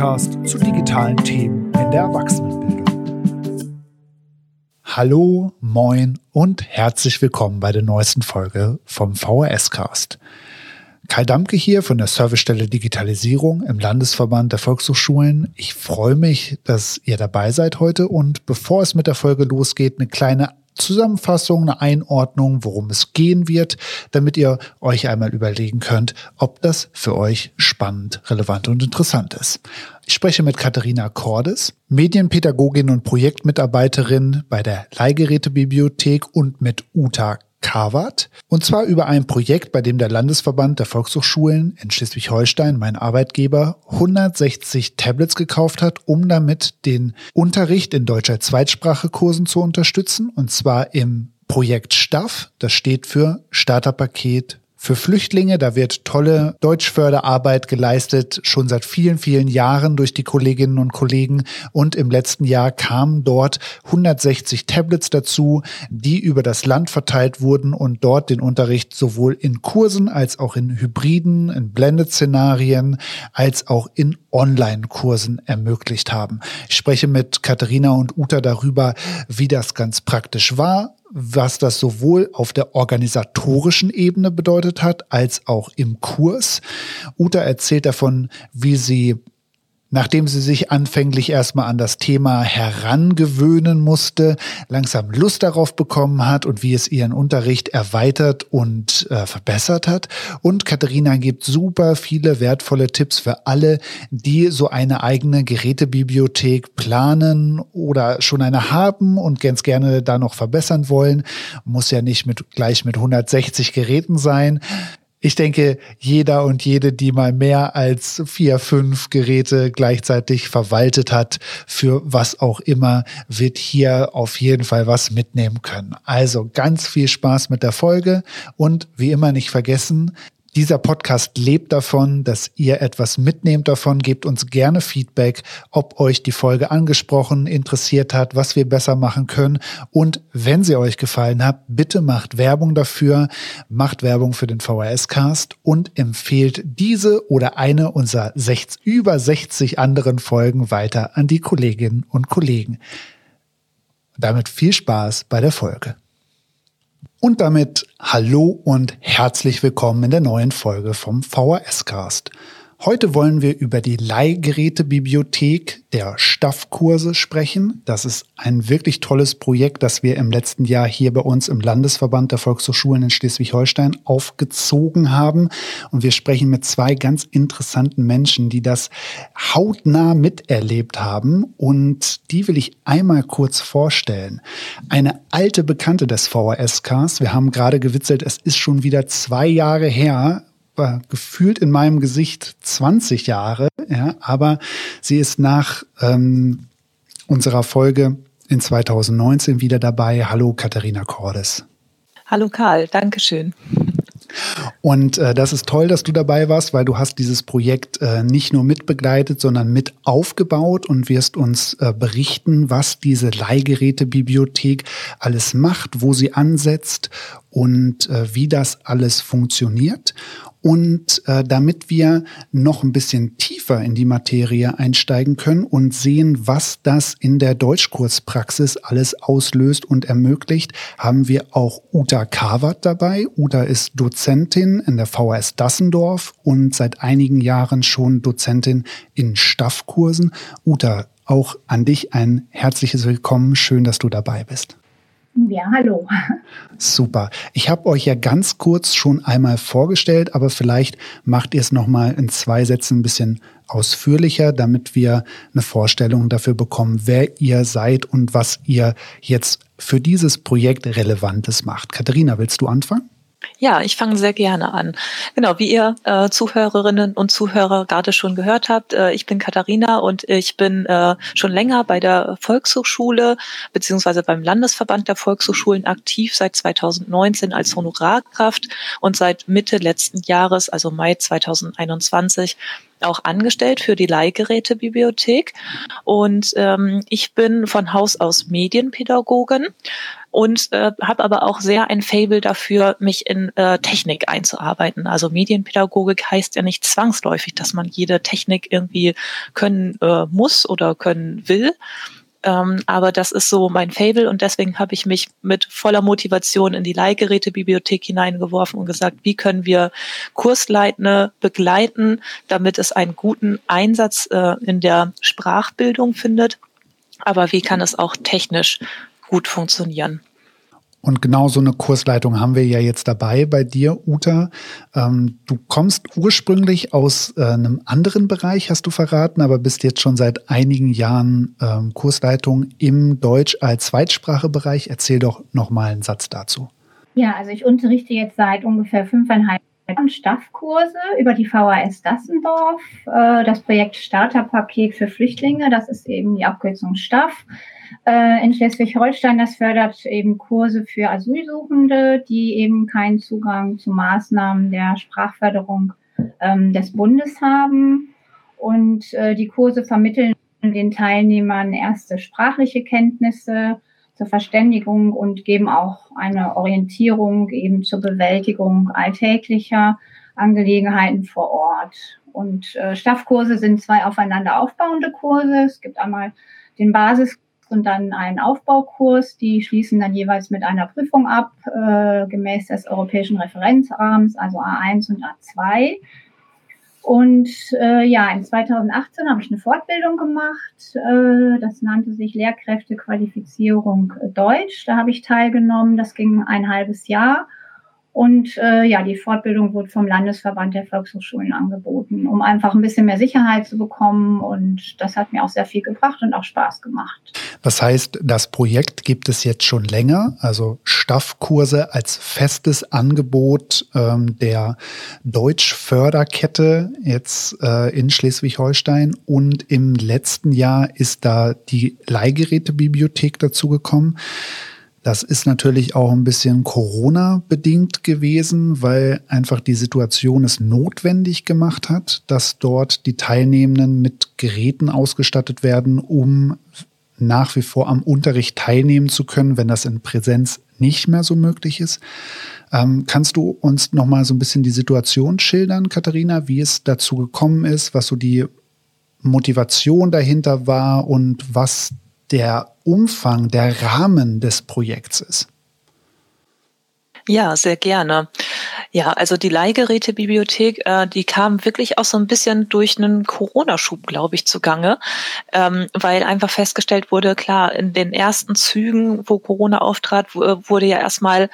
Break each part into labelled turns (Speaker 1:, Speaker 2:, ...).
Speaker 1: Podcast zu digitalen Themen in der Erwachsenenbildung. Hallo, moin und herzlich willkommen bei der neuesten Folge vom VHS Cast. Kai Damke hier von der Servicestelle Digitalisierung im Landesverband der Volkshochschulen. Ich freue mich, dass ihr dabei seid heute und bevor es mit der Folge losgeht, eine kleine Zusammenfassung, eine Einordnung, worum es gehen wird, damit ihr euch einmal überlegen könnt, ob das für euch spannend, relevant und interessant ist. Ich spreche mit Katharina Cordes, Medienpädagogin und Projektmitarbeiterin bei der Leihgerätebibliothek und mit Uta Kawat. Und zwar über ein Projekt, bei dem der Landesverband der Volkshochschulen in Schleswig-Holstein, mein Arbeitgeber, 160 Tablets gekauft hat, um damit den Unterricht in deutscher Zweitsprachekursen zu unterstützen. Und zwar im Projekt STAFF. Das steht für Starterpaket für Flüchtlinge. Da wird tolle Deutschförderarbeit geleistet, schon seit vielen, vielen Jahren durch die Kolleginnen und Kollegen. Und im letzten Jahr kamen dort 160 Tablets dazu, die über das Land verteilt wurden und dort den Unterricht sowohl in Kursen als auch in Hybriden, in Blended-Szenarien, als auch in Online-Kursen ermöglicht haben. Ich spreche mit Katharina und Uta darüber, wie das ganz praktisch war, was das sowohl auf der organisatorischen Ebene bedeutet hat, als auch im Kurs. Uta erzählt davon, wie sie Nachdem sie sich anfänglich erstmal an das Thema herangewöhnen musste, langsam Lust darauf bekommen hat und wie es ihren Unterricht erweitert und äh, verbessert hat. Und Katharina gibt super viele wertvolle Tipps für alle, die so eine eigene Gerätebibliothek planen oder schon eine haben und ganz gerne da noch verbessern wollen. Muss ja nicht mit, gleich mit 160 Geräten sein ich denke, jeder und jede, die mal mehr als vier, fünf Geräte gleichzeitig verwaltet hat, für was auch immer, wird hier auf jeden Fall was mitnehmen können. Also ganz viel Spaß mit der Folge und wie immer nicht vergessen, dieser Podcast lebt davon, dass ihr etwas mitnehmt davon. Gebt uns gerne Feedback, ob euch die Folge angesprochen, interessiert hat, was wir besser machen können. Und wenn sie euch gefallen hat, bitte macht Werbung dafür, macht Werbung für den VHS-Cast und empfehlt diese oder eine unserer 60, über 60 anderen Folgen weiter an die Kolleginnen und Kollegen. Damit viel Spaß bei der Folge. Und damit hallo und herzlich willkommen in der neuen Folge vom VHS-Cast. Heute wollen wir über die Leihgerätebibliothek der Staffkurse sprechen. Das ist ein wirklich tolles Projekt, das wir im letzten Jahr hier bei uns im Landesverband der Volkshochschulen in Schleswig-Holstein aufgezogen haben. Und wir sprechen mit zwei ganz interessanten Menschen, die das hautnah miterlebt haben. Und die will ich einmal kurz vorstellen. Eine alte Bekannte des VHS-Cars. Wir haben gerade gewitzelt, es ist schon wieder zwei Jahre her, war gefühlt in meinem Gesicht 20 Jahre, ja, aber sie ist nach ähm, unserer Folge in 2019 wieder dabei. Hallo Katharina Cordes.
Speaker 2: Hallo Karl, Dankeschön.
Speaker 1: Und äh, das ist toll, dass du dabei warst, weil du hast dieses Projekt äh, nicht nur mitbegleitet, sondern mit aufgebaut und wirst uns äh, berichten, was diese Leihgerätebibliothek alles macht, wo sie ansetzt und äh, wie das alles funktioniert. Und äh, damit wir noch ein bisschen tiefer in die Materie einsteigen können und sehen, was das in der Deutschkurspraxis alles auslöst und ermöglicht, haben wir auch Uta Kawat dabei. Uta ist Dozentin in der VHS Dassendorf und seit einigen Jahren schon Dozentin in Staffkursen. Uta, auch an dich ein herzliches Willkommen. Schön, dass du dabei bist.
Speaker 3: Ja, hallo.
Speaker 1: Super. Ich habe euch ja ganz kurz schon einmal vorgestellt, aber vielleicht macht ihr es noch mal in zwei Sätzen ein bisschen ausführlicher, damit wir eine Vorstellung dafür bekommen, wer ihr seid und was ihr jetzt für dieses Projekt Relevantes macht. Katharina, willst du anfangen?
Speaker 2: Ja, ich fange sehr gerne an. Genau, wie ihr äh, Zuhörerinnen und Zuhörer gerade schon gehört habt, äh, ich bin Katharina und ich bin äh, schon länger bei der Volkshochschule beziehungsweise beim Landesverband der Volkshochschulen aktiv seit 2019 als Honorarkraft und seit Mitte letzten Jahres, also Mai 2021, auch angestellt für die Leihgerätebibliothek. Und ähm, ich bin von Haus aus Medienpädagogin und äh, habe aber auch sehr ein Fable dafür, mich in äh, Technik einzuarbeiten. Also Medienpädagogik heißt ja nicht zwangsläufig, dass man jede Technik irgendwie können äh, muss oder können will. Ähm, aber das ist so mein Fable und deswegen habe ich mich mit voller Motivation in die Leihgerätebibliothek hineingeworfen und gesagt, wie können wir Kursleitende begleiten, damit es einen guten Einsatz äh, in der Sprachbildung findet. Aber wie kann es auch technisch gut funktionieren?
Speaker 1: Und genau so eine Kursleitung haben wir ja jetzt dabei bei dir, Uta. Ähm, du kommst ursprünglich aus äh, einem anderen Bereich, hast du verraten, aber bist jetzt schon seit einigen Jahren ähm, Kursleitung im Deutsch als Zweitsprachebereich. Erzähl doch noch mal einen Satz dazu.
Speaker 3: Ja, also ich unterrichte jetzt seit ungefähr fünfeinhalb Jahren Staffkurse über die VHS Dassendorf, äh, das Projekt Starterpaket für Flüchtlinge, das ist eben die Abkürzung Staff äh, in Schleswig-Holstein. Das fördert eben Kurse für Asylsuchende, die eben keinen Zugang zu Maßnahmen der Sprachförderung ähm, des Bundes haben. Und äh, die Kurse vermitteln den Teilnehmern erste sprachliche Kenntnisse zur Verständigung und geben auch eine Orientierung eben zur Bewältigung alltäglicher Angelegenheiten vor Ort. Und äh, Staffkurse sind zwei aufeinander aufbauende Kurse. Es gibt einmal den Und dann einen Aufbaukurs. Die schließen dann jeweils mit einer Prüfung ab, äh, gemäß des europäischen Referenzrahmens, also A1 und A2. Und äh, ja, in 2018 habe ich eine Fortbildung gemacht. Äh, das nannte sich Lehrkräftequalifizierung Deutsch. Da habe ich teilgenommen. Das ging ein halbes Jahr. Und äh, ja, die Fortbildung wurde vom Landesverband der Volkshochschulen angeboten, um einfach ein bisschen mehr Sicherheit zu bekommen. Und das hat mir auch sehr viel gebracht und auch Spaß gemacht.
Speaker 1: Das heißt, das Projekt gibt es jetzt schon länger, also Staffkurse als festes Angebot ähm, der Deutschförderkette jetzt äh, in Schleswig-Holstein. Und im letzten Jahr ist da die Leihgerätebibliothek dazugekommen. Das ist natürlich auch ein bisschen Corona-bedingt gewesen, weil einfach die Situation es notwendig gemacht hat, dass dort die Teilnehmenden mit Geräten ausgestattet werden, um nach wie vor am Unterricht teilnehmen zu können, wenn das in Präsenz nicht mehr so möglich ist. Ähm, kannst du uns noch mal so ein bisschen die Situation schildern, Katharina, wie es dazu gekommen ist, was so die Motivation dahinter war und was der Umfang, der Rahmen des Projekts ist?
Speaker 2: Ja, sehr gerne. Ja, also die Leihgerätebibliothek, äh, die kam wirklich auch so ein bisschen durch einen Corona-Schub, glaube ich, zugange, ähm, weil einfach festgestellt wurde, klar, in den ersten Zügen, wo Corona auftrat, wurde ja erstmal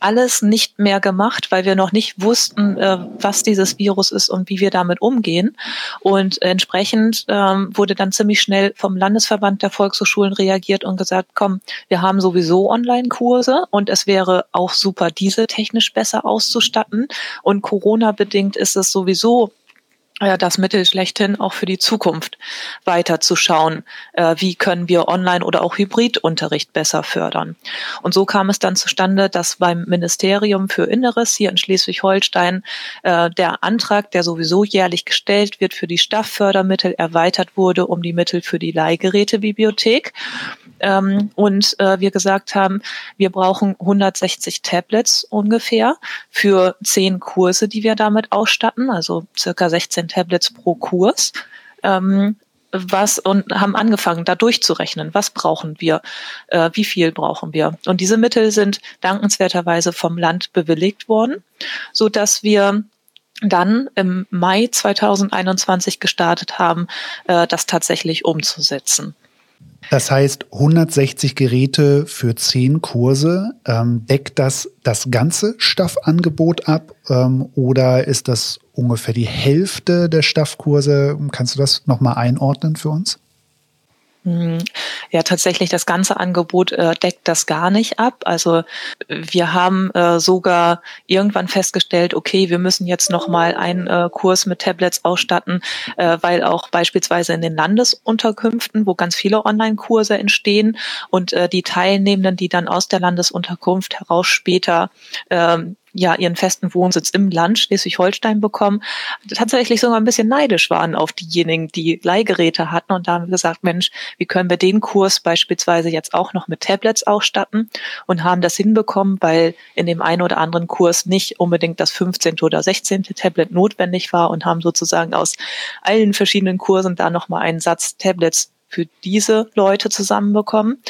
Speaker 2: alles nicht mehr gemacht, weil wir noch nicht wussten, äh, was dieses Virus ist und wie wir damit umgehen. Und entsprechend ähm, wurde dann ziemlich schnell vom Landesverband der Volkshochschulen reagiert und gesagt, komm, wir haben sowieso Online-Kurse und es wäre auch super, diese technisch besser auszustatten. Und Corona-bedingt ist es sowieso das Mittel schlechthin auch für die Zukunft weiterzuschauen, äh, wie können wir Online- oder auch Hybridunterricht besser fördern. Und so kam es dann zustande, dass beim Ministerium für Inneres hier in Schleswig-Holstein äh, der Antrag, der sowieso jährlich gestellt wird, für die Stafffördermittel erweitert wurde um die Mittel für die Leihgerätebibliothek. Ähm, und äh, wir gesagt haben, wir brauchen 160 Tablets ungefähr für zehn Kurse, die wir damit ausstatten, also circa 16 Tablets pro Kurs. Ähm, was und haben angefangen, da durchzurechnen, was brauchen wir, äh, wie viel brauchen wir. Und diese Mittel sind dankenswerterweise vom Land bewilligt worden, so dass wir dann im Mai 2021 gestartet haben, äh, das tatsächlich umzusetzen.
Speaker 1: Das heißt, 160 Geräte für 10 Kurse. Ähm, deckt das das ganze Staffangebot ab ähm, oder ist das ungefähr die Hälfte der Staffkurse? Kannst du das nochmal einordnen für uns?
Speaker 2: Mhm. Ja, tatsächlich, das ganze Angebot äh, deckt das gar nicht ab. Also wir haben äh, sogar irgendwann festgestellt, okay, wir müssen jetzt nochmal einen äh, Kurs mit Tablets ausstatten, äh, weil auch beispielsweise in den Landesunterkünften, wo ganz viele Online-Kurse entstehen und äh, die Teilnehmenden, die dann aus der Landesunterkunft heraus später ähm, ja ihren festen Wohnsitz im Land Schleswig-Holstein bekommen, tatsächlich sogar ein bisschen neidisch waren auf diejenigen, die Leihgeräte hatten. Und da haben wir gesagt, Mensch, wie können wir den Kurs beispielsweise jetzt auch noch mit Tablets ausstatten und haben das hinbekommen, weil in dem einen oder anderen Kurs nicht unbedingt das 15. oder 16. Tablet notwendig war und haben sozusagen aus allen verschiedenen Kursen da nochmal einen Satz Tablets für diese Leute zusammenbekommen.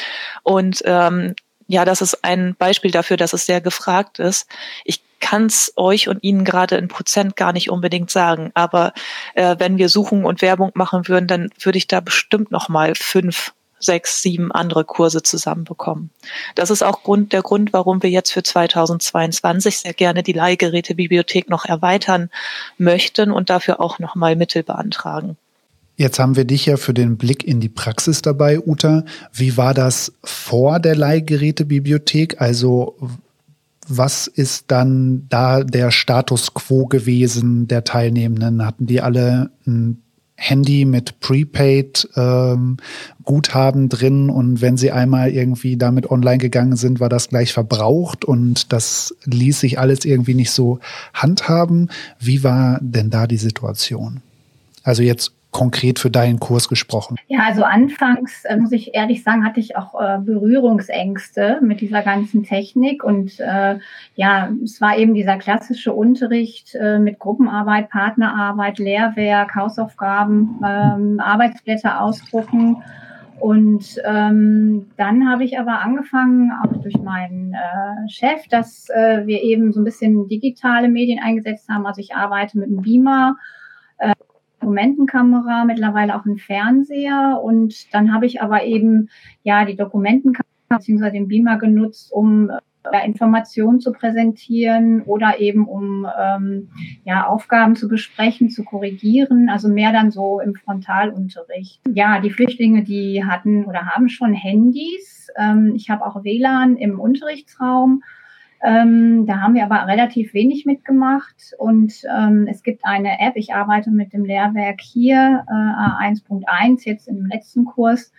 Speaker 2: Und ähm, ja, das ist ein Beispiel dafür, dass es sehr gefragt ist. Ich kann es euch und Ihnen gerade in Prozent gar nicht unbedingt sagen, aber äh, wenn wir Suchen und Werbung machen würden, dann würde ich da bestimmt noch mal fünf sechs, sieben andere Kurse zusammenbekommen. Das ist auch Grund, der Grund, warum wir jetzt für 2022 sehr gerne die Leihgerätebibliothek noch erweitern möchten und dafür auch nochmal Mittel beantragen.
Speaker 1: Jetzt haben wir dich ja für den Blick in die Praxis dabei, Uta. Wie war das vor der Leihgerätebibliothek? Also was ist dann da der Status quo gewesen der Teilnehmenden? Hatten die alle ein Handy mit Prepaid ähm, drin und wenn sie einmal irgendwie damit online gegangen sind, war das gleich verbraucht und das ließ sich alles irgendwie nicht so handhaben. Wie war denn da die Situation? Also jetzt konkret für deinen Kurs gesprochen?
Speaker 3: Ja, also anfangs, äh, muss ich ehrlich sagen, hatte ich auch äh, Berührungsängste mit dieser ganzen Technik. Und äh, ja, es war eben dieser klassische Unterricht äh, mit Gruppenarbeit, Partnerarbeit, Lehrwerk, Hausaufgaben, ähm, Arbeitsblätter ausdrucken. Und ähm, dann habe ich aber angefangen, auch durch meinen äh, Chef, dass äh, wir eben so ein bisschen digitale Medien eingesetzt haben. Also ich arbeite mit einem Beamer Dokumentenkamera, mittlerweile auch ein Fernseher. Und dann habe ich aber eben ja die Dokumentenkamera bzw. den Beamer genutzt, um äh, Informationen zu präsentieren oder eben um ähm, ja, Aufgaben zu besprechen, zu korrigieren, also mehr dann so im Frontalunterricht. Ja, die Flüchtlinge, die hatten oder haben schon Handys. Ähm, ich habe auch WLAN im Unterrichtsraum ähm, da haben wir aber relativ wenig mitgemacht. Und ähm, es gibt eine App, ich arbeite mit dem Lehrwerk hier, äh, A1.1, jetzt im letzten Kurs,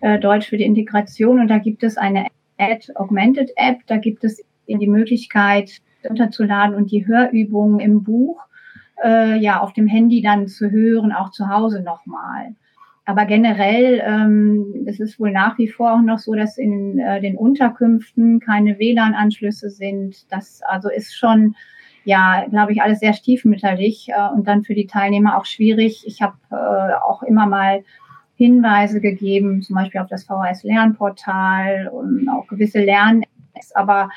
Speaker 3: äh, Deutsch für die Integration. Und da gibt es eine Ad Augmented App, da gibt es die Möglichkeit runterzuladen und die Hörübungen im Buch äh, ja auf dem Handy dann zu hören, auch zu Hause nochmal. Aber generell, ähm, es ist wohl nach wie vor auch noch so, dass in äh, den Unterkünften keine WLAN-Anschlüsse sind. Das also ist schon, ja, glaube ich, alles sehr stiefmütterlich äh, und dann für die Teilnehmer auch schwierig. Ich habe äh, auch immer mal Hinweise gegeben, zum Beispiel auf das VHS-Lernportal und auch gewisse Lern-Apps, aber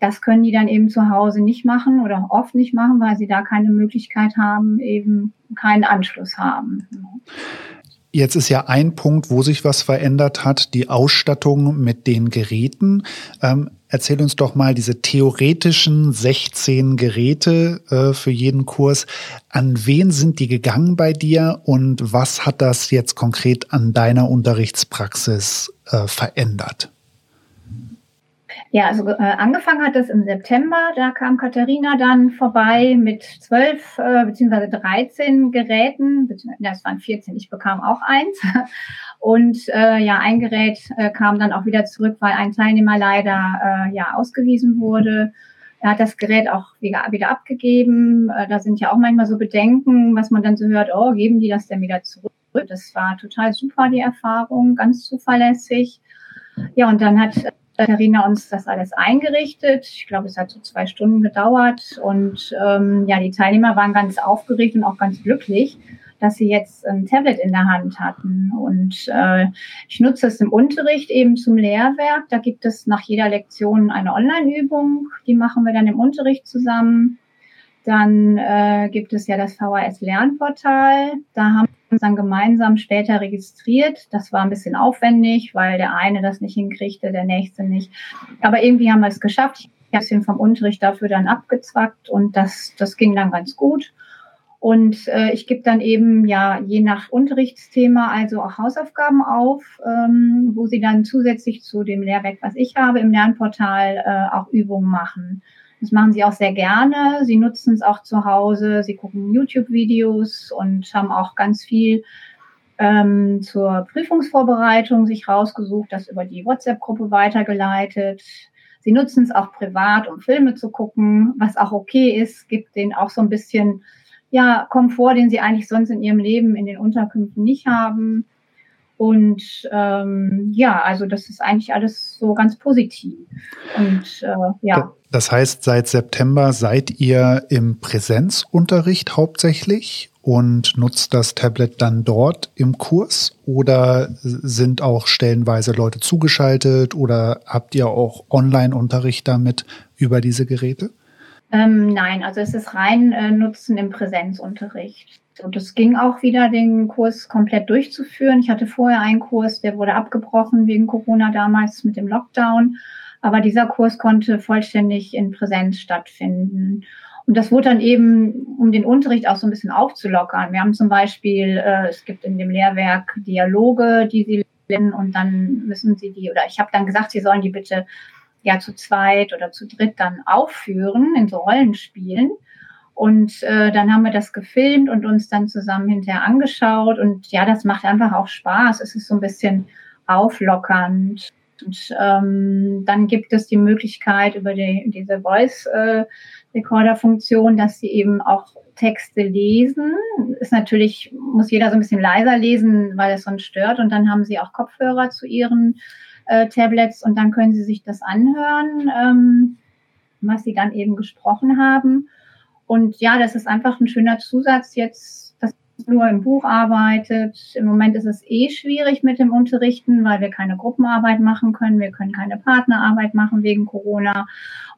Speaker 3: das können die dann eben zu Hause nicht machen oder oft nicht machen, weil sie da keine Möglichkeit haben, eben keinen Anschluss haben.
Speaker 1: Jetzt ist ja ein Punkt, wo sich was verändert hat, die Ausstattung mit den Geräten. Ähm, erzähl uns doch mal diese theoretischen 16 Geräte äh, für jeden Kurs. An wen sind die gegangen bei dir und was hat das jetzt konkret an deiner Unterrichtspraxis äh, verändert?
Speaker 3: Ja, also äh, angefangen hat das im September. Da kam Katharina dann vorbei mit zwölf äh, beziehungsweise 13 Geräten. Ja, es waren 14. Ich bekam auch eins. Und äh, ja, ein Gerät äh, kam dann auch wieder zurück, weil ein Teilnehmer leider äh, ja ausgewiesen wurde. Er hat das Gerät auch wieder, wieder abgegeben. Äh, da sind ja auch manchmal so Bedenken, was man dann so hört, oh, geben die das denn wieder zurück? Das war total super, die Erfahrung, ganz zuverlässig. Ja, und dann hat Katharina uns das alles eingerichtet. Ich glaube, es hat so zwei Stunden gedauert. Und ähm, ja, die Teilnehmer waren ganz aufgeregt und auch ganz glücklich, dass sie jetzt ein Tablet in der Hand hatten. Und äh, ich nutze es im Unterricht eben zum Lehrwerk. Da gibt es nach jeder Lektion eine Online-Übung. Die machen wir dann im Unterricht zusammen. Dann äh, gibt es ja das VHS-Lernportal. Da haben uns dann gemeinsam später registriert. Das war ein bisschen aufwendig, weil der eine das nicht hinkriegte, der nächste nicht. Aber irgendwie haben wir es geschafft. Ich habe ein bisschen vom Unterricht dafür dann abgezwackt und das, das ging dann ganz gut. Und äh, ich gebe dann eben ja je nach Unterrichtsthema also auch Hausaufgaben auf, ähm, wo sie dann zusätzlich zu dem Lehrwerk, was ich habe, im Lernportal äh, auch Übungen machen. Das machen sie auch sehr gerne. Sie nutzen es auch zu Hause. Sie gucken YouTube-Videos und haben auch ganz viel ähm, zur Prüfungsvorbereitung sich rausgesucht, das über die WhatsApp-Gruppe weitergeleitet. Sie nutzen es auch privat, um Filme zu gucken, was auch okay ist, gibt denen auch so ein bisschen ja, Komfort, den sie eigentlich sonst in ihrem Leben in den Unterkünften nicht haben. Und ähm, ja, also das ist eigentlich alles so ganz positiv. Und äh, ja.
Speaker 1: Das heißt, seit September seid ihr im Präsenzunterricht hauptsächlich und nutzt das Tablet dann dort im Kurs oder sind auch stellenweise Leute zugeschaltet oder habt ihr auch Online-Unterricht damit über diese Geräte?
Speaker 3: Ähm, nein, also es ist rein äh, Nutzen im Präsenzunterricht. Und es ging auch wieder, den Kurs komplett durchzuführen. Ich hatte vorher einen Kurs, der wurde abgebrochen wegen Corona damals mit dem Lockdown. Aber dieser Kurs konnte vollständig in Präsenz stattfinden. Und das wurde dann eben, um den Unterricht auch so ein bisschen aufzulockern. Wir haben zum Beispiel, äh, es gibt in dem Lehrwerk Dialoge, die sie lernen und dann müssen sie die, oder ich habe dann gesagt, sie sollen die bitte ja zu zweit oder zu dritt dann aufführen in so Rollenspielen. Und äh, dann haben wir das gefilmt und uns dann zusammen hinterher angeschaut. Und ja, das macht einfach auch Spaß. Es ist so ein bisschen auflockernd. Und ähm, dann gibt es die Möglichkeit über die, diese Voice äh, dass sie eben auch Texte lesen. Ist natürlich, muss jeder so ein bisschen leiser lesen, weil es sonst stört. Und dann haben sie auch Kopfhörer zu ihren äh, Tablets und dann können sie sich das anhören, ähm, was sie dann eben gesprochen haben. Und ja, das ist einfach ein schöner Zusatz jetzt, nur im Buch arbeitet. Im Moment ist es eh schwierig mit dem Unterrichten, weil wir keine Gruppenarbeit machen können. Wir können keine Partnerarbeit machen wegen Corona.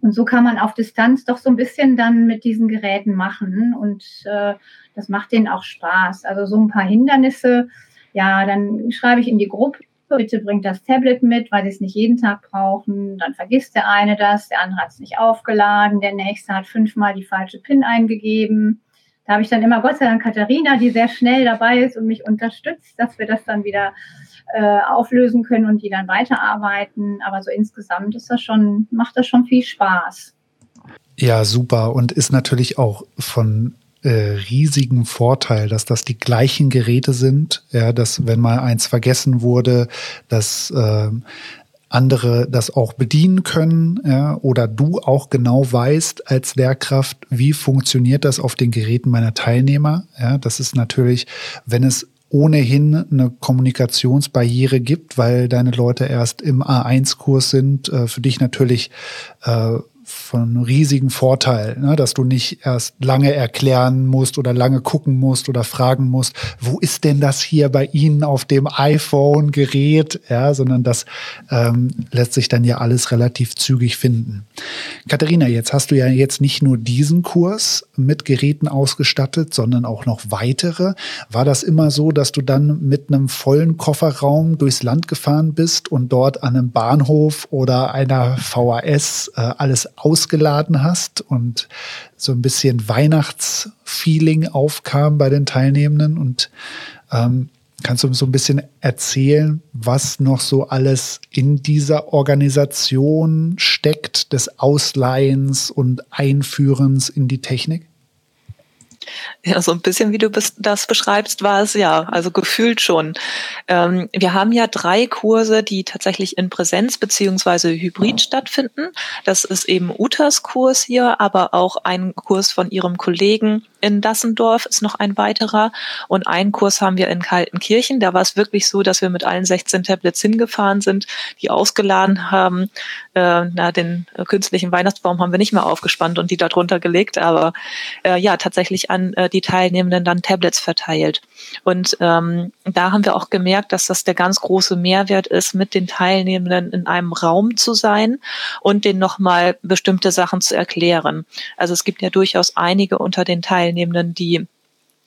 Speaker 3: Und so kann man auf Distanz doch so ein bisschen dann mit diesen Geräten machen. Und äh, das macht denen auch Spaß. Also so ein paar Hindernisse. Ja, dann schreibe ich in die Gruppe bitte bringt das Tablet mit, weil sie es nicht jeden Tag brauchen. Dann vergisst der eine das, der andere hat es nicht aufgeladen, der nächste hat fünfmal die falsche PIN eingegeben. Da habe ich dann immer Gott sei Dank Katharina, die sehr schnell dabei ist und mich unterstützt, dass wir das dann wieder äh, auflösen können und die dann weiterarbeiten. Aber so insgesamt ist das schon, macht das schon viel Spaß.
Speaker 1: Ja, super. Und ist natürlich auch von äh, riesigen Vorteil, dass das die gleichen Geräte sind, ja, dass wenn mal eins vergessen wurde, dass äh, andere das auch bedienen können, ja, oder du auch genau weißt als Lehrkraft, wie funktioniert das auf den Geräten meiner Teilnehmer. Ja, das ist natürlich, wenn es ohnehin eine Kommunikationsbarriere gibt, weil deine Leute erst im A1-Kurs sind, äh, für dich natürlich äh, von riesigen Vorteil, ne? dass du nicht erst lange erklären musst oder lange gucken musst oder fragen musst, wo ist denn das hier bei Ihnen auf dem iPhone-Gerät, ja, sondern das ähm, lässt sich dann ja alles relativ zügig finden. Katharina, jetzt hast du ja jetzt nicht nur diesen Kurs mit Geräten ausgestattet, sondern auch noch weitere. War das immer so, dass du dann mit einem vollen Kofferraum durchs Land gefahren bist und dort an einem Bahnhof oder einer VHS äh, alles ausgeladen hast und so ein bisschen Weihnachtsfeeling aufkam bei den Teilnehmenden und ähm, Kannst du so ein bisschen erzählen, was noch so alles in dieser Organisation steckt, des Ausleihens und Einführens in die Technik?
Speaker 2: Ja, so ein bisschen wie du das beschreibst, war es ja, also gefühlt schon. Ähm, wir haben ja drei Kurse, die tatsächlich in Präsenz beziehungsweise hybrid stattfinden. Das ist eben Utas Kurs hier, aber auch ein Kurs von ihrem Kollegen in Dassendorf ist noch ein weiterer. Und einen Kurs haben wir in Kaltenkirchen. Da war es wirklich so, dass wir mit allen 16 Tablets hingefahren sind, die ausgeladen haben. Äh, na, den künstlichen Weihnachtsbaum haben wir nicht mehr aufgespannt und die da drunter gelegt, aber äh, ja, tatsächlich an äh, die Teilnehmenden dann Tablets verteilt. Und ähm, da haben wir auch gemerkt, dass das der ganz große Mehrwert ist, mit den Teilnehmenden in einem Raum zu sein und denen nochmal bestimmte Sachen zu erklären. Also es gibt ja durchaus einige unter den Teilnehmenden, die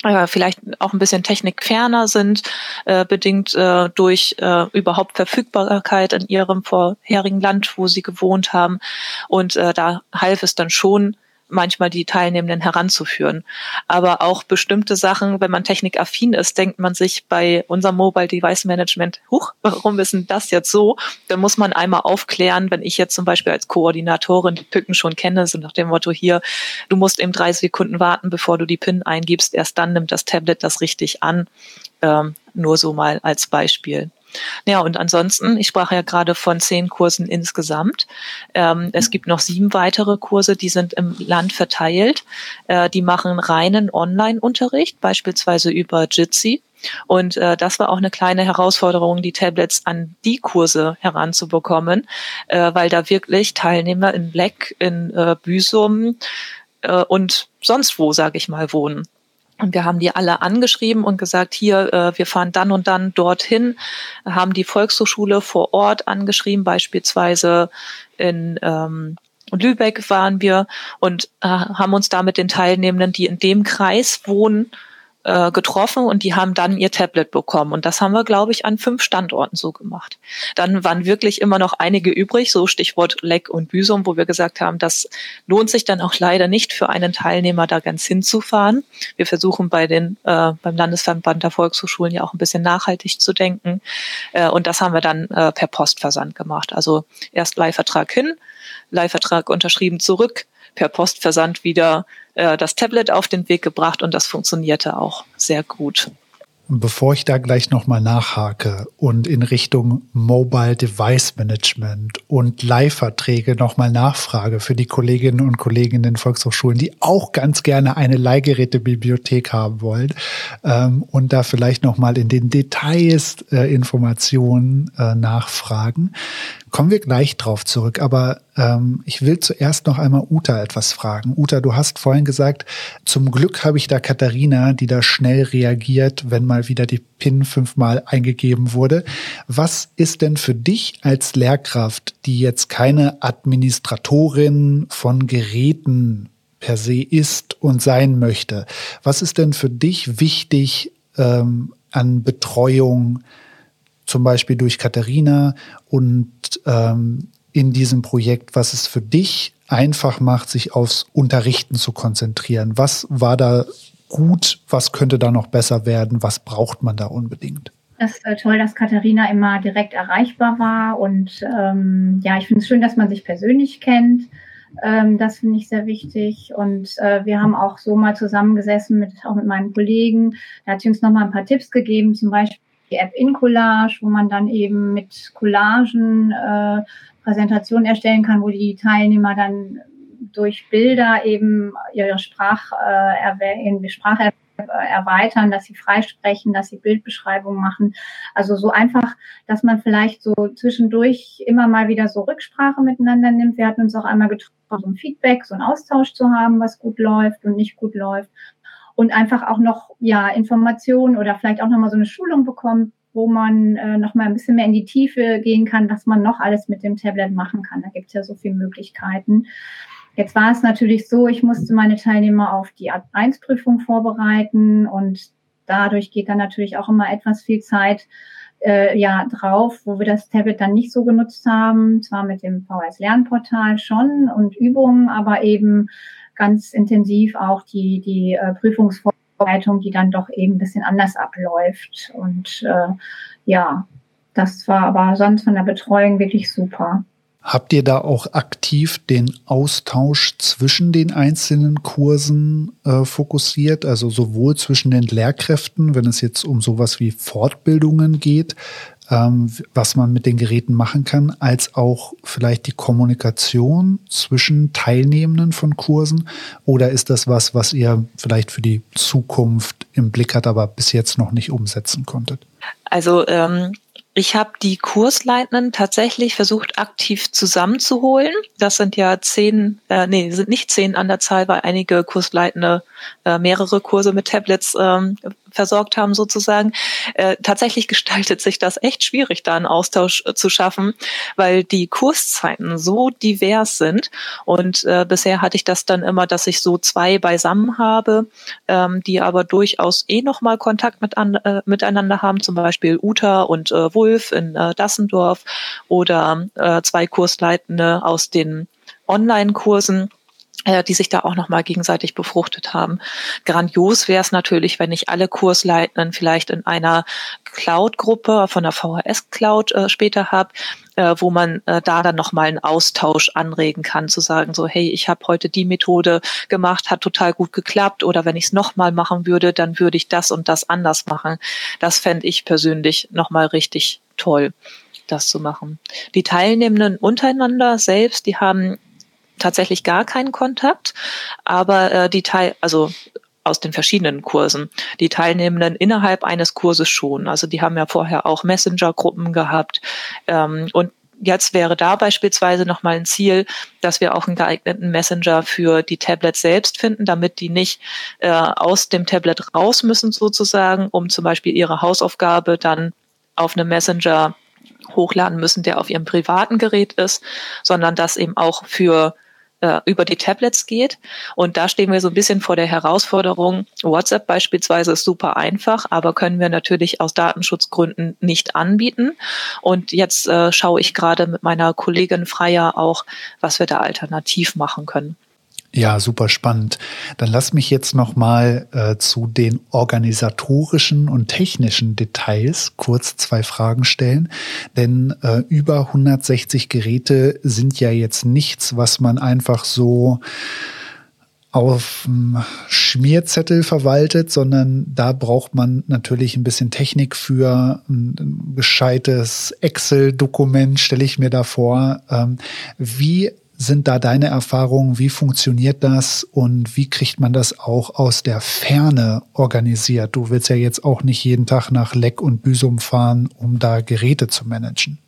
Speaker 2: äh, vielleicht auch ein bisschen technikferner sind, äh, bedingt äh, durch äh, überhaupt Verfügbarkeit in ihrem vorherigen Land, wo sie gewohnt haben. Und äh, da half es dann schon, manchmal die Teilnehmenden heranzuführen. Aber auch bestimmte Sachen, wenn man technikaffin ist, denkt man sich bei unserem Mobile Device Management, huch, warum ist denn das jetzt so? Dann muss man einmal aufklären, wenn ich jetzt zum Beispiel als Koordinatorin die Pücken schon kenne, so nach dem Motto hier, du musst eben drei Sekunden warten, bevor du die PIN eingibst, erst dann nimmt das Tablet das richtig an. Ähm, nur so mal als Beispiel. Ja, und ansonsten, ich sprach ja gerade von zehn Kursen insgesamt. Ähm, es gibt noch sieben weitere Kurse, die sind im Land verteilt. Äh, die machen reinen Online-Unterricht, beispielsweise über Jitsi. Und äh, das war auch eine kleine Herausforderung, die Tablets an die Kurse heranzubekommen, äh, weil da wirklich Teilnehmer in Black, in äh, Büsum äh, und sonst wo, sage ich mal, wohnen. Und wir haben die alle angeschrieben und gesagt, hier, äh, wir fahren dann und dann dorthin, haben die Volkshochschule vor Ort angeschrieben, beispielsweise in ähm, Lübeck waren wir und äh, haben uns da mit den Teilnehmenden, die in dem Kreis wohnen, äh, getroffen und die haben dann ihr Tablet bekommen. Und das haben wir, glaube ich, an fünf Standorten so gemacht. Dann waren wirklich immer noch einige übrig, so Stichwort Leck und Büsum, wo wir gesagt haben, das lohnt sich dann auch leider nicht für einen Teilnehmer da ganz hinzufahren. Wir versuchen bei den äh, beim Landesverband der Volkshochschulen ja auch ein bisschen nachhaltig zu denken. Äh, und das haben wir dann äh, per Postversand gemacht. Also erst Leihvertrag hin, Leihvertrag unterschrieben zurück, per Postversand wieder äh, das Tablet auf den Weg gebracht und das funktionierte auch sehr gut.
Speaker 1: Bevor ich da gleich nochmal nachhake und in Richtung Mobile Device Management und Leihverträge nochmal nachfrage für die Kolleginnen und Kollegen in den Volkshochschulen, die auch ganz gerne eine Leihgerätebibliothek haben wollen ähm, und da vielleicht nochmal in den Details äh, Informationen äh, nachfragen. Kommen wir gleich drauf zurück, aber ähm, ich will zuerst noch einmal Uta etwas fragen. Uta, du hast vorhin gesagt, zum Glück habe ich da Katharina, die da schnell reagiert, wenn mal wieder die PIN fünfmal eingegeben wurde. Was ist denn für dich als Lehrkraft, die jetzt keine Administratorin von Geräten per se ist und sein möchte, was ist denn für dich wichtig ähm, an Betreuung? Zum Beispiel durch Katharina und ähm, in diesem Projekt, was es für dich einfach macht, sich aufs Unterrichten zu konzentrieren. Was war da gut? Was könnte da noch besser werden? Was braucht man da unbedingt?
Speaker 3: Das ist toll, dass Katharina immer direkt erreichbar war. Und ähm, ja, ich finde es schön, dass man sich persönlich kennt. Ähm, das finde ich sehr wichtig. Und äh, wir haben auch so mal zusammengesessen mit auch mit meinen Kollegen. Da hat sie uns noch mal ein paar Tipps gegeben, zum Beispiel die App InCollage, wo man dann eben mit Collagen äh, Präsentationen erstellen kann, wo die Teilnehmer dann durch Bilder eben ihre Sprach, äh, Sprache erweitern, dass sie freisprechen, dass sie Bildbeschreibungen machen. Also so einfach, dass man vielleicht so zwischendurch immer mal wieder so Rücksprache miteinander nimmt. Wir hatten uns auch einmal getroffen, so ein Feedback, so ein Austausch zu haben, was gut läuft und nicht gut läuft und einfach auch noch ja Informationen oder vielleicht auch noch mal so eine Schulung bekommt, wo man äh, noch mal ein bisschen mehr in die Tiefe gehen kann, was man noch alles mit dem Tablet machen kann. Da gibt es ja so viele Möglichkeiten. Jetzt war es natürlich so, ich musste meine Teilnehmer auf die Art 1 Prüfung vorbereiten und dadurch geht dann natürlich auch immer etwas viel Zeit äh, ja drauf, wo wir das Tablet dann nicht so genutzt haben, zwar mit dem VS Lernportal schon und Übungen, aber eben ganz intensiv auch die, die äh, Prüfungsvorbereitung, die dann doch eben ein bisschen anders abläuft. Und äh, ja, das war aber sonst von der Betreuung wirklich super.
Speaker 1: Habt ihr da auch aktiv den Austausch zwischen den einzelnen Kursen äh, fokussiert, also sowohl zwischen den Lehrkräften, wenn es jetzt um sowas wie Fortbildungen geht, ähm, was man mit den Geräten machen kann, als auch vielleicht die Kommunikation zwischen Teilnehmenden von Kursen? Oder ist das was, was ihr vielleicht für die Zukunft im Blick hat, aber bis jetzt noch nicht umsetzen konntet?
Speaker 2: Also ähm, ich habe die Kursleitenden tatsächlich versucht, aktiv zusammenzuholen. Das sind ja zehn, äh, nee, sind nicht zehn an der Zahl, weil einige Kursleitende äh, mehrere Kurse mit Tablets ähm, versorgt haben sozusagen. Äh, tatsächlich gestaltet sich das echt schwierig, da einen Austausch äh, zu schaffen, weil die Kurszeiten so divers sind. Und äh, bisher hatte ich das dann immer, dass ich so zwei beisammen habe, ähm, die aber durchaus eh nochmal Kontakt mit an, äh, miteinander haben, zum Beispiel Uta und äh, Wulf in äh, Dassendorf oder äh, zwei Kursleitende aus den Online-Kursen die sich da auch nochmal gegenseitig befruchtet haben. Grandios wäre es natürlich, wenn ich alle Kursleitenden vielleicht in einer Cloud-Gruppe von der VHS-Cloud äh, später habe, äh, wo man äh, da dann nochmal einen Austausch anregen kann, zu sagen, so, hey, ich habe heute die Methode gemacht, hat total gut geklappt oder wenn ich es nochmal machen würde, dann würde ich das und das anders machen. Das fände ich persönlich nochmal richtig toll, das zu machen. Die Teilnehmenden untereinander selbst, die haben tatsächlich gar keinen Kontakt, aber äh, die Teil, also aus den verschiedenen Kursen. Die Teilnehmenden innerhalb eines Kurses schon. Also die haben ja vorher auch Messenger-Gruppen gehabt. Ähm, und jetzt wäre da beispielsweise nochmal ein Ziel, dass wir auch einen geeigneten Messenger für die Tablets selbst finden, damit die nicht äh, aus dem Tablet raus müssen sozusagen, um zum Beispiel ihre Hausaufgabe dann auf einem Messenger hochladen müssen, der auf ihrem privaten Gerät ist, sondern das eben auch für äh, über die Tablets geht. Und da stehen wir so ein bisschen vor der Herausforderung. WhatsApp beispielsweise ist super einfach, aber können wir natürlich aus Datenschutzgründen nicht anbieten. Und jetzt äh, schaue ich gerade mit meiner Kollegin Freier auch, was wir da alternativ machen können.
Speaker 1: Ja, super spannend. Dann lass mich jetzt noch mal äh, zu den organisatorischen und technischen Details kurz zwei Fragen stellen, denn äh, über 160 Geräte sind ja jetzt nichts, was man einfach so auf Schmierzettel verwaltet, sondern da braucht man natürlich ein bisschen Technik für ein gescheites Excel-Dokument, stelle ich mir da vor. Ähm, wie sind da deine Erfahrungen? Wie funktioniert das und wie kriegt man das auch aus der Ferne organisiert? Du willst ja jetzt auch nicht jeden Tag nach Leck und Büsum fahren, um da Geräte zu managen.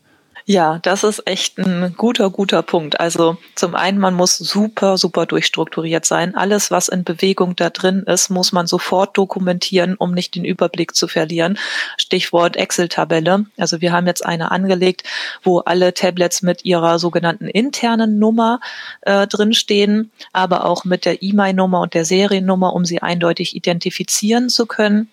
Speaker 2: Ja, das ist echt ein guter, guter Punkt. Also zum einen, man muss super, super durchstrukturiert sein. Alles, was in Bewegung da drin ist, muss man sofort dokumentieren, um nicht den Überblick zu verlieren. Stichwort Excel-Tabelle. Also wir haben jetzt eine angelegt, wo alle Tablets mit ihrer sogenannten internen Nummer äh, drinstehen, aber auch mit der E-Mail-Nummer und der Seriennummer, um sie eindeutig identifizieren zu können.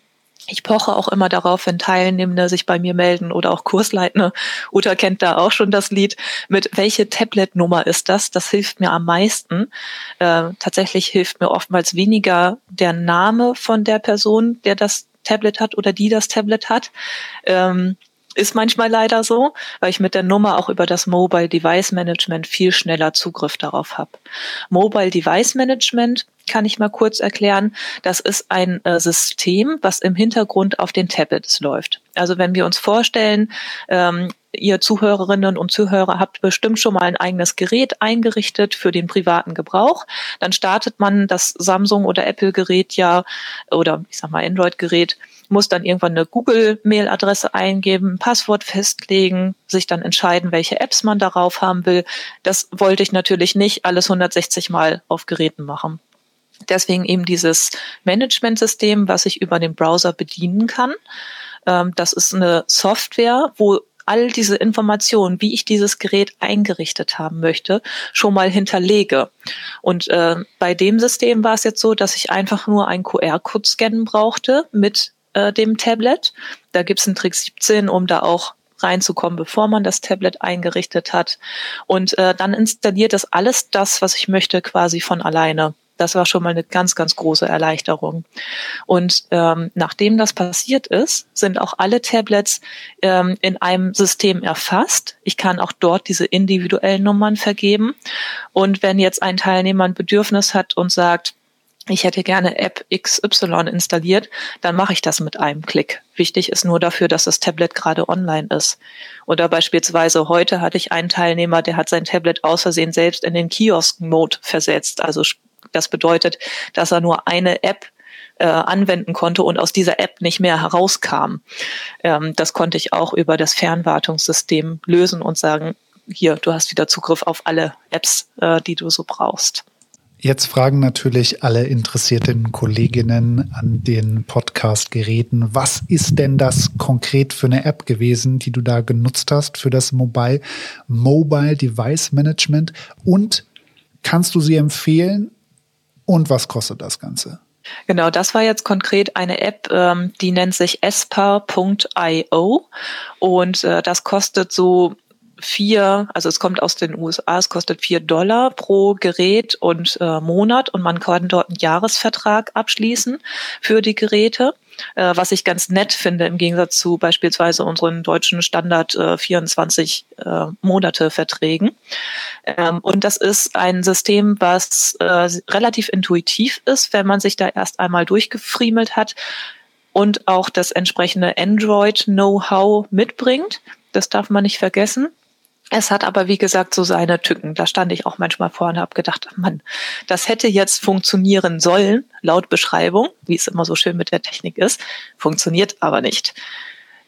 Speaker 2: Ich poche auch immer darauf, wenn Teilnehmende sich bei mir melden oder auch Kursleitende. Uta kennt da auch schon das Lied. Mit welche Tablet-Nummer ist das? Das hilft mir am meisten. Äh, tatsächlich hilft mir oftmals weniger der Name von der Person, der das Tablet hat oder die das Tablet hat. Ähm, ist manchmal leider so, weil ich mit der Nummer auch über das Mobile Device Management viel schneller Zugriff darauf habe. Mobile Device Management kann ich mal kurz erklären. Das ist ein äh, System, was im Hintergrund auf den Tablets läuft. Also wenn wir uns vorstellen, ähm, ihr Zuhörerinnen und Zuhörer habt bestimmt schon mal ein eigenes Gerät eingerichtet für den privaten Gebrauch. Dann startet man das Samsung oder Apple Gerät ja oder ich sag mal Android Gerät muss dann irgendwann eine Google-Mail-Adresse eingeben, ein Passwort festlegen, sich dann entscheiden, welche Apps man darauf haben will. Das wollte ich natürlich nicht alles 160 Mal auf Geräten machen. Deswegen eben dieses Management-System, was ich über den Browser bedienen kann. Ähm, das ist eine Software, wo all diese Informationen, wie ich dieses Gerät eingerichtet haben möchte, schon mal hinterlege. Und äh, bei dem System war es jetzt so, dass ich einfach nur einen QR-Code scannen brauchte mit äh, dem Tablet. Da gibt es einen Trick 17, um da auch reinzukommen, bevor man das Tablet eingerichtet hat. Und äh, dann installiert es alles das, was ich möchte, quasi von alleine. Das war schon mal eine ganz, ganz große Erleichterung. Und ähm, nachdem das passiert ist, sind auch alle Tablets ähm, in einem System erfasst. Ich kann auch dort diese individuellen Nummern vergeben. Und wenn jetzt ein Teilnehmer ein Bedürfnis hat und sagt, ich hätte gerne App XY installiert, dann mache ich das mit einem Klick. Wichtig ist nur dafür, dass das Tablet gerade online ist. Oder beispielsweise heute hatte ich einen Teilnehmer, der hat sein Tablet aus Versehen selbst in den Kiosk-Mode versetzt. Also das bedeutet, dass er nur eine App äh, anwenden konnte und aus dieser App nicht mehr herauskam. Ähm, das konnte ich auch über das Fernwartungssystem lösen und sagen, hier, du hast wieder Zugriff auf alle Apps, äh, die du so brauchst.
Speaker 1: Jetzt fragen natürlich alle interessierten Kolleginnen an den Podcast-Geräten, was ist denn das konkret für eine App gewesen, die du da genutzt hast für das Mobile, Mobile Device Management? Und kannst du sie empfehlen? Und was kostet das Ganze?
Speaker 2: Genau, das war jetzt konkret eine App, ähm, die nennt sich esper.io und äh, das kostet so vier, also es kommt aus den USA, es kostet vier Dollar pro Gerät und äh, Monat. Und man kann dort einen Jahresvertrag abschließen für die Geräte, äh, was ich ganz nett finde im Gegensatz zu beispielsweise unseren deutschen Standard äh, 24 äh, Monate Verträgen. Ähm, und das ist ein System, was äh, relativ intuitiv ist, wenn man sich da erst einmal durchgefriemelt hat und auch das entsprechende Android-Know-how mitbringt. Das darf man nicht vergessen. Es hat aber, wie gesagt, so seine Tücken. Da stand ich auch manchmal vorne und habe gedacht, Mann, das hätte jetzt funktionieren sollen, laut Beschreibung, wie es immer so schön mit der Technik ist, funktioniert aber nicht.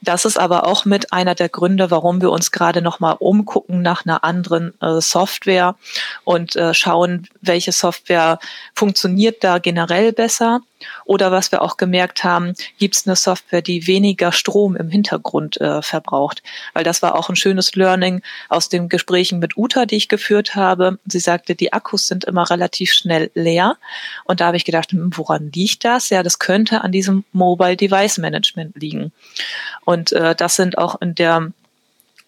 Speaker 2: Das ist aber auch mit einer der Gründe, warum wir uns gerade nochmal umgucken nach einer anderen äh, Software und äh, schauen, welche Software funktioniert da generell besser oder was wir auch gemerkt haben, gibt es eine Software, die weniger Strom im Hintergrund äh, verbraucht. Weil das war auch ein schönes Learning aus den Gesprächen mit Uta, die ich geführt habe. Sie sagte, die Akkus sind immer relativ schnell leer. Und da habe ich gedacht, hm, woran liegt das? Ja, das könnte an diesem Mobile Device Management liegen. Und äh, das sind auch in der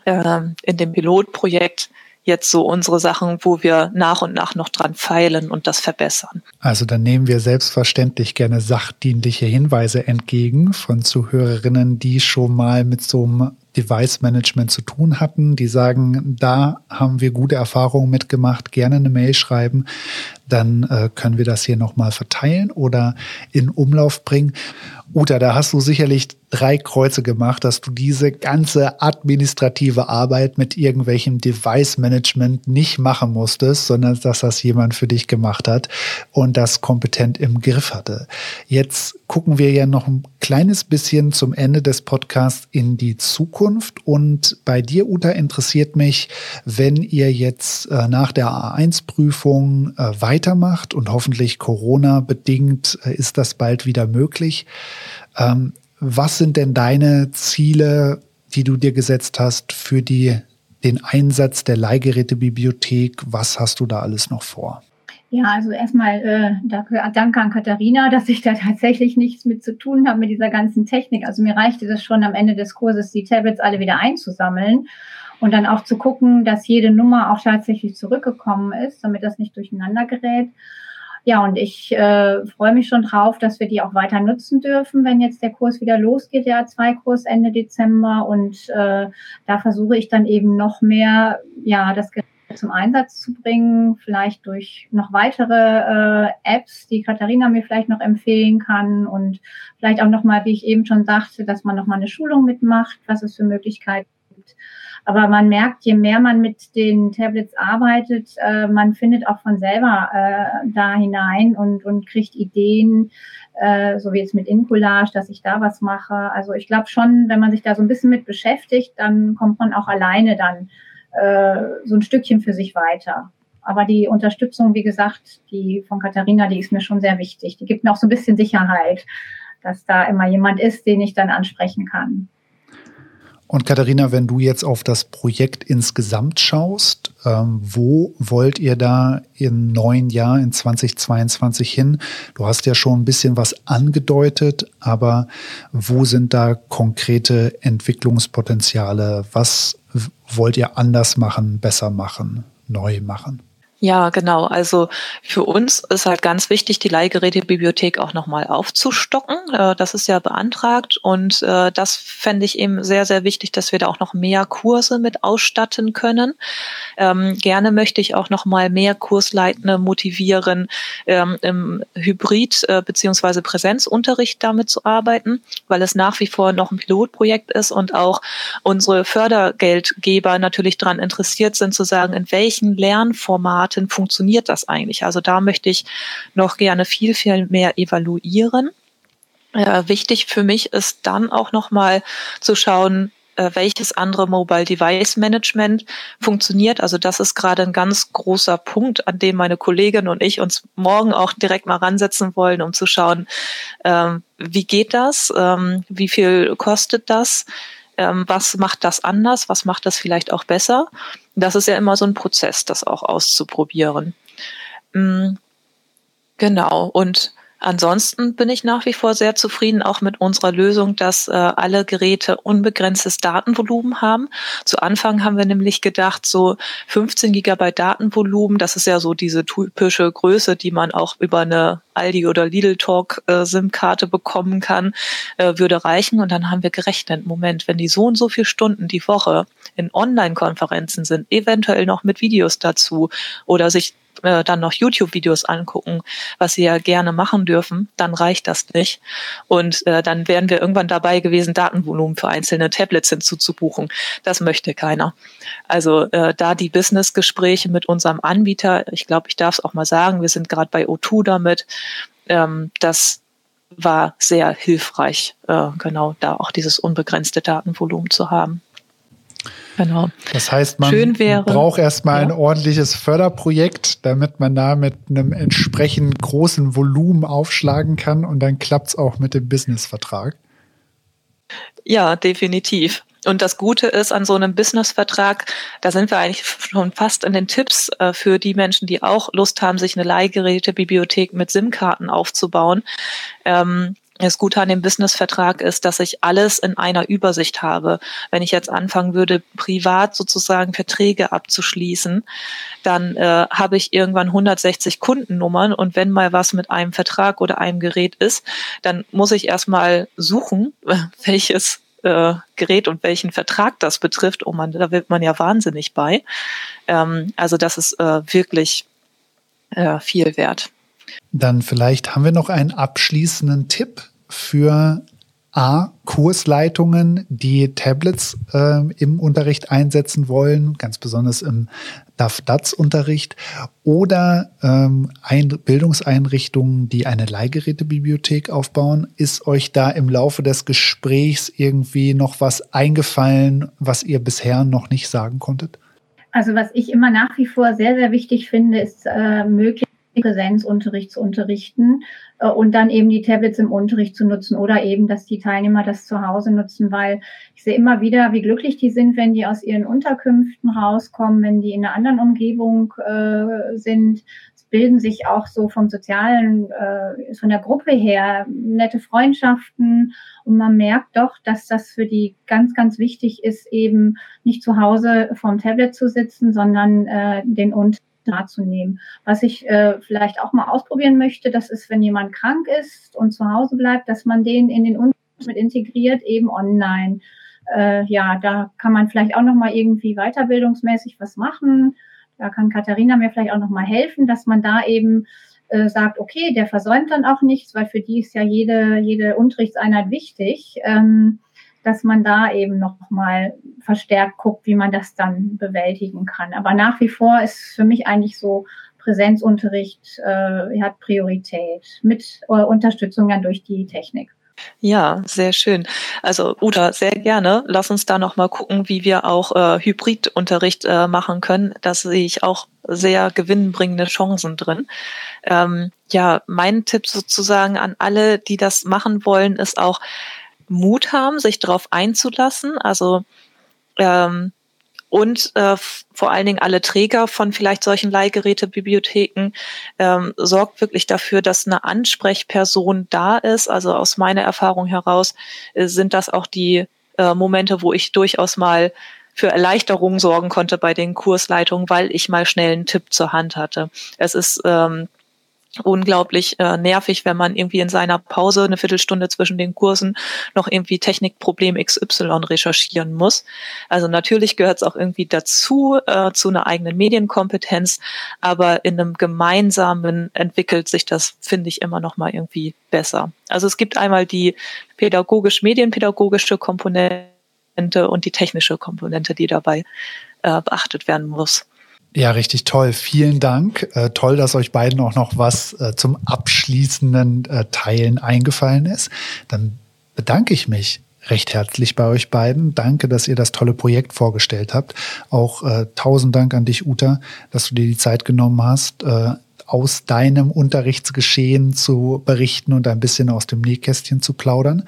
Speaker 2: äh, in dem Pilotprojekt jetzt so unsere Sachen, wo wir nach und nach noch dran feilen und das verbessern.
Speaker 1: Also dann nehmen wir selbstverständlich gerne sachdienliche Hinweise entgegen von Zuhörerinnen, die schon mal mit so einem Device Management zu tun hatten, die sagen, da haben wir gute Erfahrungen mitgemacht, gerne eine Mail schreiben, dann äh, können wir das hier nochmal verteilen oder in Umlauf bringen. Uta, da hast du sicherlich drei Kreuze gemacht, dass du diese ganze administrative Arbeit mit irgendwelchem Device-Management nicht machen musstest, sondern dass das jemand für dich gemacht hat und das kompetent im Griff hatte. Jetzt gucken wir ja noch ein kleines bisschen zum Ende des Podcasts in die Zukunft. Und bei dir, Uta, interessiert mich, wenn ihr jetzt äh, nach der A1-Prüfung äh, weitermacht und hoffentlich Corona bedingt äh, ist das bald wieder möglich. Ähm, was sind denn deine Ziele, die du dir gesetzt hast für die, den Einsatz der Leihgerätebibliothek? Was hast du da alles noch vor?
Speaker 3: Ja, also erstmal äh, danke, danke an Katharina, dass ich da tatsächlich nichts mit zu tun habe mit dieser ganzen Technik. Also mir reichte das schon am Ende des Kurses, die Tablets alle wieder einzusammeln und dann auch zu gucken, dass jede Nummer auch tatsächlich zurückgekommen ist, damit das nicht durcheinander gerät. Ja, und ich äh, freue mich schon drauf, dass wir die auch weiter nutzen dürfen, wenn jetzt der Kurs wieder losgeht, der A2-Kurs Ende Dezember. Und äh, da versuche ich dann eben noch mehr, ja, das Gerät zum Einsatz zu bringen, vielleicht durch noch weitere äh, Apps, die Katharina mir vielleicht noch empfehlen kann und vielleicht auch nochmal, wie ich eben schon sagte, dass man nochmal eine Schulung mitmacht, was es für Möglichkeiten gibt. Aber man merkt, je mehr man mit den Tablets arbeitet, äh, man findet auch von selber äh, da hinein und, und kriegt Ideen, äh, so wie jetzt mit Incollage, dass ich da was mache. Also ich glaube schon, wenn man sich da so ein bisschen mit beschäftigt, dann kommt man auch alleine dann äh, so ein Stückchen für sich weiter. Aber die Unterstützung, wie gesagt, die von Katharina, die ist mir schon sehr wichtig. Die gibt mir auch so ein bisschen Sicherheit, dass da immer jemand ist, den ich dann ansprechen kann.
Speaker 1: Und Katharina, wenn du jetzt auf das Projekt insgesamt schaust, ähm, wo wollt ihr da im neuen Jahr, in 2022 hin? Du hast ja schon ein bisschen was angedeutet, aber wo sind da konkrete Entwicklungspotenziale? Was wollt ihr anders machen, besser machen, neu machen?
Speaker 2: Ja, genau. Also für uns ist halt ganz wichtig, die Leihgerätebibliothek auch nochmal aufzustocken. Äh, das ist ja beantragt und äh, das fände ich eben sehr, sehr wichtig, dass wir da auch noch mehr Kurse mit ausstatten können. Ähm, gerne möchte ich auch nochmal mehr Kursleitende motivieren, ähm, im Hybrid- äh, beziehungsweise Präsenzunterricht damit zu arbeiten, weil es nach wie vor noch ein Pilotprojekt ist und auch unsere Fördergeldgeber natürlich daran interessiert sind zu sagen, in welchen Lernformaten Expertin funktioniert das eigentlich? Also da möchte ich noch gerne viel, viel mehr evaluieren. Äh, wichtig für mich ist dann auch nochmal zu schauen, äh, welches andere Mobile Device Management funktioniert. Also das ist gerade ein ganz großer Punkt, an dem meine Kollegin und ich uns morgen auch direkt mal ransetzen wollen, um zu schauen, ähm, wie geht das, ähm, wie viel kostet das, ähm, was macht das anders, was macht das vielleicht auch besser. Das ist ja immer so ein Prozess, das auch auszuprobieren. Mm, genau. Und ansonsten bin ich nach wie vor sehr zufrieden auch mit unserer Lösung, dass äh, alle Geräte unbegrenztes Datenvolumen haben. Zu Anfang haben wir nämlich gedacht, so 15 Gigabyte Datenvolumen, das ist ja so diese typische Größe, die man auch über eine Aldi oder Lidl Talk äh, SIM-Karte bekommen kann, äh, würde reichen. Und dann haben wir gerechnet, Moment, wenn die so und so viele Stunden die Woche in Online-Konferenzen sind, eventuell noch mit Videos dazu oder sich äh, dann noch YouTube-Videos angucken, was sie ja gerne machen dürfen, dann reicht das nicht. Und äh, dann wären wir irgendwann dabei gewesen, Datenvolumen für einzelne Tablets hinzuzubuchen. Das möchte keiner. Also äh, da die Business-Gespräche mit unserem Anbieter, ich glaube, ich darf es auch mal sagen, wir sind gerade bei O2 damit, ähm, das war sehr hilfreich, äh, genau da auch dieses unbegrenzte Datenvolumen zu haben.
Speaker 1: Genau. Das heißt, man wäre, braucht erstmal ja. ein ordentliches Förderprojekt, damit man da mit einem entsprechend großen Volumen aufschlagen kann und dann klappt es auch mit dem Businessvertrag.
Speaker 2: Ja, definitiv. Und das Gute ist an so einem Businessvertrag, da sind wir eigentlich schon fast in den Tipps äh, für die Menschen, die auch Lust haben, sich eine Leihgerätebibliothek mit SIM-Karten aufzubauen. Ähm, das Gute an dem Businessvertrag ist, dass ich alles in einer Übersicht habe. Wenn ich jetzt anfangen würde, privat sozusagen Verträge abzuschließen, dann äh, habe ich irgendwann 160 Kundennummern und wenn mal was mit einem Vertrag oder einem Gerät ist, dann muss ich erstmal suchen, welches äh, Gerät und welchen Vertrag das betrifft. Oh man, da wird man ja wahnsinnig bei. Ähm, also das ist äh, wirklich äh, viel wert.
Speaker 1: Dann vielleicht haben wir noch einen abschließenden Tipp für A, Kursleitungen, die Tablets äh, im Unterricht einsetzen wollen, ganz besonders im DAF-DATS-Unterricht, oder ähm, ein Bildungseinrichtungen, die eine Leihgerätebibliothek aufbauen. Ist euch da im Laufe des Gesprächs irgendwie noch was eingefallen, was ihr bisher noch nicht sagen konntet?
Speaker 3: Also was ich immer nach wie vor sehr, sehr wichtig finde, ist äh, möglich Präsenzunterricht zu unterrichten und dann eben die Tablets im Unterricht zu nutzen oder eben, dass die Teilnehmer das zu Hause nutzen, weil ich sehe immer wieder, wie glücklich die sind, wenn die aus ihren Unterkünften rauskommen, wenn die in einer anderen Umgebung äh, sind. Es bilden sich auch so vom sozialen, äh, von der Gruppe her nette Freundschaften und man merkt doch, dass das für die ganz, ganz wichtig ist, eben nicht zu Hause vorm Tablet zu sitzen, sondern äh, den Unterricht darzunehmen. Was ich äh, vielleicht auch mal ausprobieren möchte, das ist, wenn jemand krank ist und zu Hause bleibt, dass man den in den Unterricht mit integriert, eben online. Äh, ja, da kann man vielleicht auch noch mal irgendwie weiterbildungsmäßig was machen. Da kann Katharina mir vielleicht auch noch mal helfen, dass man da eben äh, sagt, okay, der versäumt dann auch nichts, weil für die ist ja jede, jede Unterrichtseinheit wichtig. Ähm, dass man da eben noch mal verstärkt guckt, wie man das dann bewältigen kann. Aber nach wie vor ist für mich eigentlich so Präsenzunterricht äh, hat Priorität mit äh, Unterstützung dann durch die Technik.
Speaker 2: Ja, sehr schön. Also Uta, sehr gerne. Lass uns da noch mal gucken, wie wir auch äh, Hybridunterricht äh, machen können. Da sehe ich auch sehr gewinnbringende Chancen drin. Ähm, ja, mein Tipp sozusagen an alle, die das machen wollen, ist auch Mut haben, sich darauf einzulassen. Also ähm, und äh, vor allen Dingen alle Träger von vielleicht solchen Leihgerätebibliotheken ähm, sorgt wirklich dafür, dass eine Ansprechperson da ist. Also aus meiner Erfahrung heraus äh, sind das auch die äh, Momente, wo ich durchaus mal für Erleichterung sorgen konnte bei den Kursleitungen, weil ich mal schnell einen Tipp zur Hand hatte. Es ist ähm, unglaublich äh, nervig, wenn man irgendwie in seiner Pause eine Viertelstunde zwischen den Kursen noch irgendwie Technikproblem XY recherchieren muss. Also natürlich gehört es auch irgendwie dazu, äh, zu einer eigenen Medienkompetenz, aber in einem gemeinsamen entwickelt sich das, finde ich, immer noch mal irgendwie besser. Also es gibt einmal die pädagogisch-medienpädagogische Komponente und die technische Komponente, die dabei äh, beachtet werden muss.
Speaker 1: Ja, richtig toll. Vielen Dank. Äh, toll, dass euch beiden auch noch was äh, zum abschließenden äh, Teilen eingefallen ist. Dann bedanke ich mich recht herzlich bei euch beiden. Danke, dass ihr das tolle Projekt vorgestellt habt. Auch äh, tausend Dank an dich, Uta, dass du dir die Zeit genommen hast, äh, aus deinem Unterrichtsgeschehen zu berichten und ein bisschen aus dem Nähkästchen zu plaudern.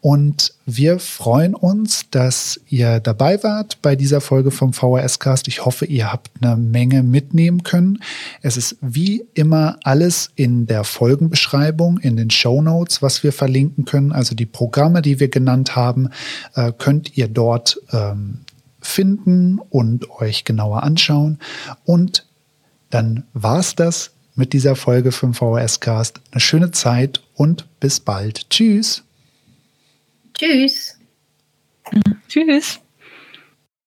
Speaker 1: Und wir freuen uns, dass ihr dabei wart bei dieser Folge vom VHS-Cast. Ich hoffe, ihr habt eine Menge mitnehmen können. Es ist wie immer alles in der Folgenbeschreibung, in den Show Notes, was wir verlinken können. Also die Programme, die wir genannt haben, äh, könnt ihr dort ähm, finden und euch genauer anschauen. Und dann war's das mit dieser Folge vom VHS Cast. Eine schöne Zeit und bis bald. Tschüss.
Speaker 3: Tschüss.
Speaker 2: Tschüss.